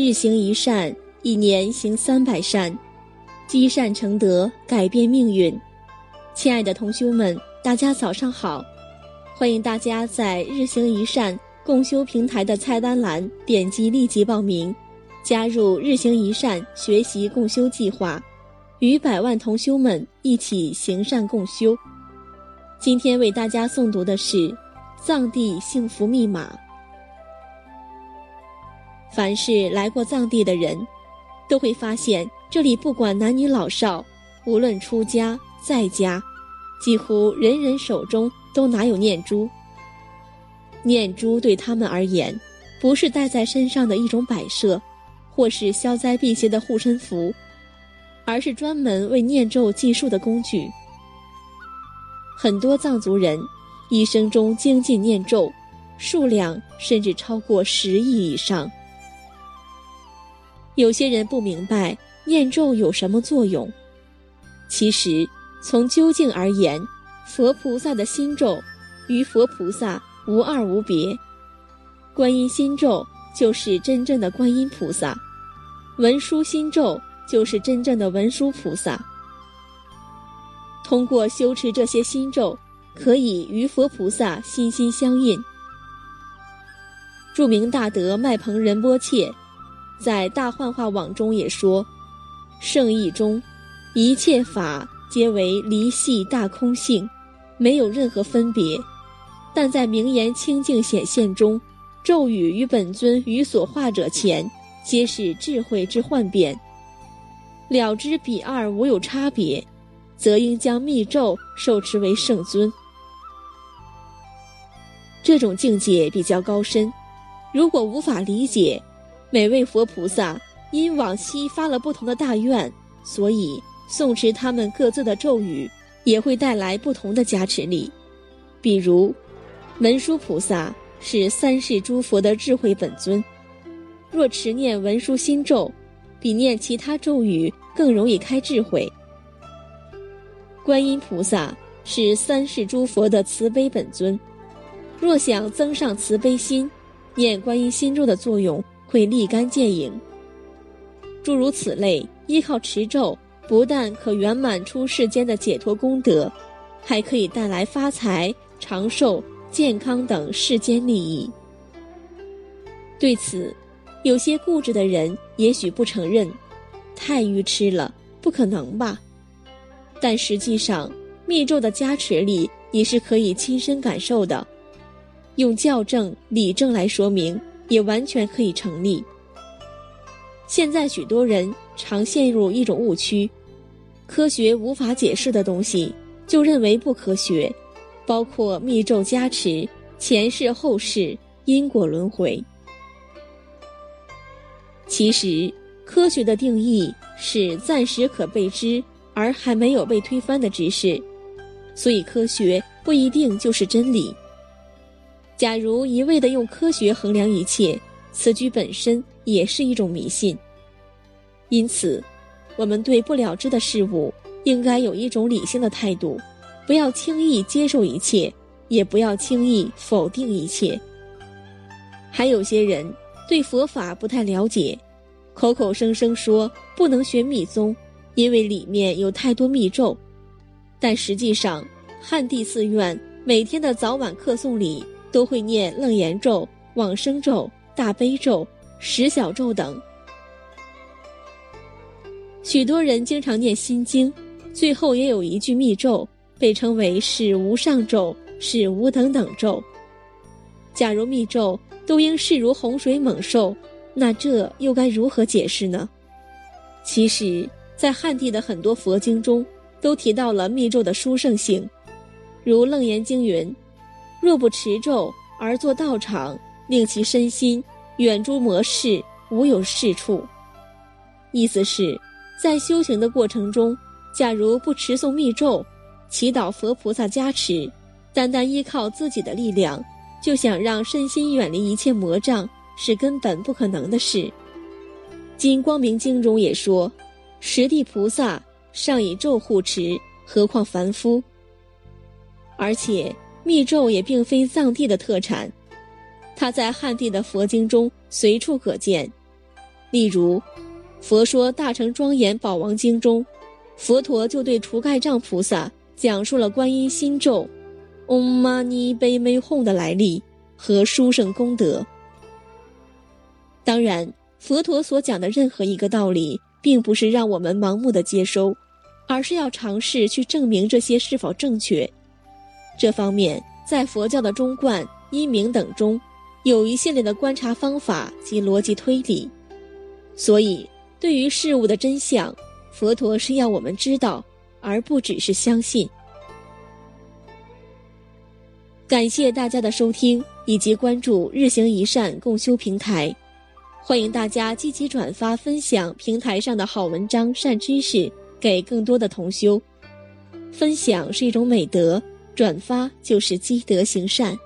日行一善，一年行三百善，积善成德，改变命运。亲爱的同修们，大家早上好！欢迎大家在日行一善共修平台的菜单栏点击立即报名，加入日行一善学习共修计划，与百万同修们一起行善共修。今天为大家诵读的是藏地幸福密码。凡是来过藏地的人，都会发现这里不管男女老少，无论出家在家，几乎人人手中都拿有念珠。念珠对他们而言，不是戴在身上的一种摆设，或是消灾辟邪的护身符，而是专门为念咒计数的工具。很多藏族人一生中精进念咒，数量甚至超过十亿以上。有些人不明白念咒有什么作用，其实从究竟而言，佛菩萨的心咒与佛菩萨无二无别。观音心咒就是真正的观音菩萨，文殊心咒就是真正的文殊菩萨。通过修持这些心咒，可以与佛菩萨心心相印。著名大德麦彭仁波切。在大幻化网中也说，圣意中，一切法皆为离系大空性，没有任何分别。但在名言清净显现中，咒语与本尊与所化者前，皆是智慧之幻变。了知彼二无有差别，则应将密咒受持为圣尊。这种境界比较高深，如果无法理解。每位佛菩萨因往昔发了不同的大愿，所以诵持他们各自的咒语，也会带来不同的加持力。比如，文殊菩萨是三世诸佛的智慧本尊，若持念文殊心咒，比念其他咒语更容易开智慧。观音菩萨是三世诸佛的慈悲本尊，若想增上慈悲心，念观音心咒的作用。会立竿见影。诸如此类，依靠持咒，不但可圆满出世间的解脱功德，还可以带来发财、长寿、健康等世间利益。对此，有些固执的人也许不承认，太愚痴了，不可能吧？但实际上，密咒的加持力你是可以亲身感受的。用教正、理证来说明。也完全可以成立。现在许多人常陷入一种误区：科学无法解释的东西，就认为不科学，包括密咒加持、前世后世、因果轮回。其实，科学的定义是暂时可被知而还没有被推翻的知识，所以科学不一定就是真理。假如一味的用科学衡量一切，此举本身也是一种迷信。因此，我们对不了知的事物，应该有一种理性的态度，不要轻易接受一切，也不要轻易否定一切。还有些人对佛法不太了解，口口声声说不能学密宗，因为里面有太多密咒，但实际上，汉地寺院每天的早晚课诵里。都会念楞严咒、往生咒、大悲咒、十小咒等。许多人经常念心经，最后也有一句密咒，被称为是无上咒、是无等等咒。假如密咒都应视如洪水猛兽，那这又该如何解释呢？其实，在汉地的很多佛经中，都提到了密咒的殊胜性，如《楞严经》云。若不持咒而作道场，令其身心远诸魔事，无有是处。意思是，在修行的过程中，假如不持诵密咒，祈祷佛菩萨加持，单单依靠自己的力量，就想让身心远离一切魔障，是根本不可能的事。《金光明经》中也说：“十地菩萨尚以咒护持，何况凡夫？”而且。密咒也并非藏地的特产，它在汉地的佛经中随处可见。例如，《佛说大乘庄严宝王经》中，佛陀就对除盖障菩萨讲述了观音心咒“嗡嘛呢呗咪吽”的来历和殊胜功德。当然，佛陀所讲的任何一个道理，并不是让我们盲目的接收，而是要尝试去证明这些是否正确。这方面，在佛教的中观、因明等中，有一系列的观察方法及逻辑推理。所以，对于事物的真相，佛陀是要我们知道，而不只是相信。感谢大家的收听以及关注“日行一善”共修平台，欢迎大家积极转发分享平台上的好文章、善知识给更多的同修。分享是一种美德，转发就是积德行善。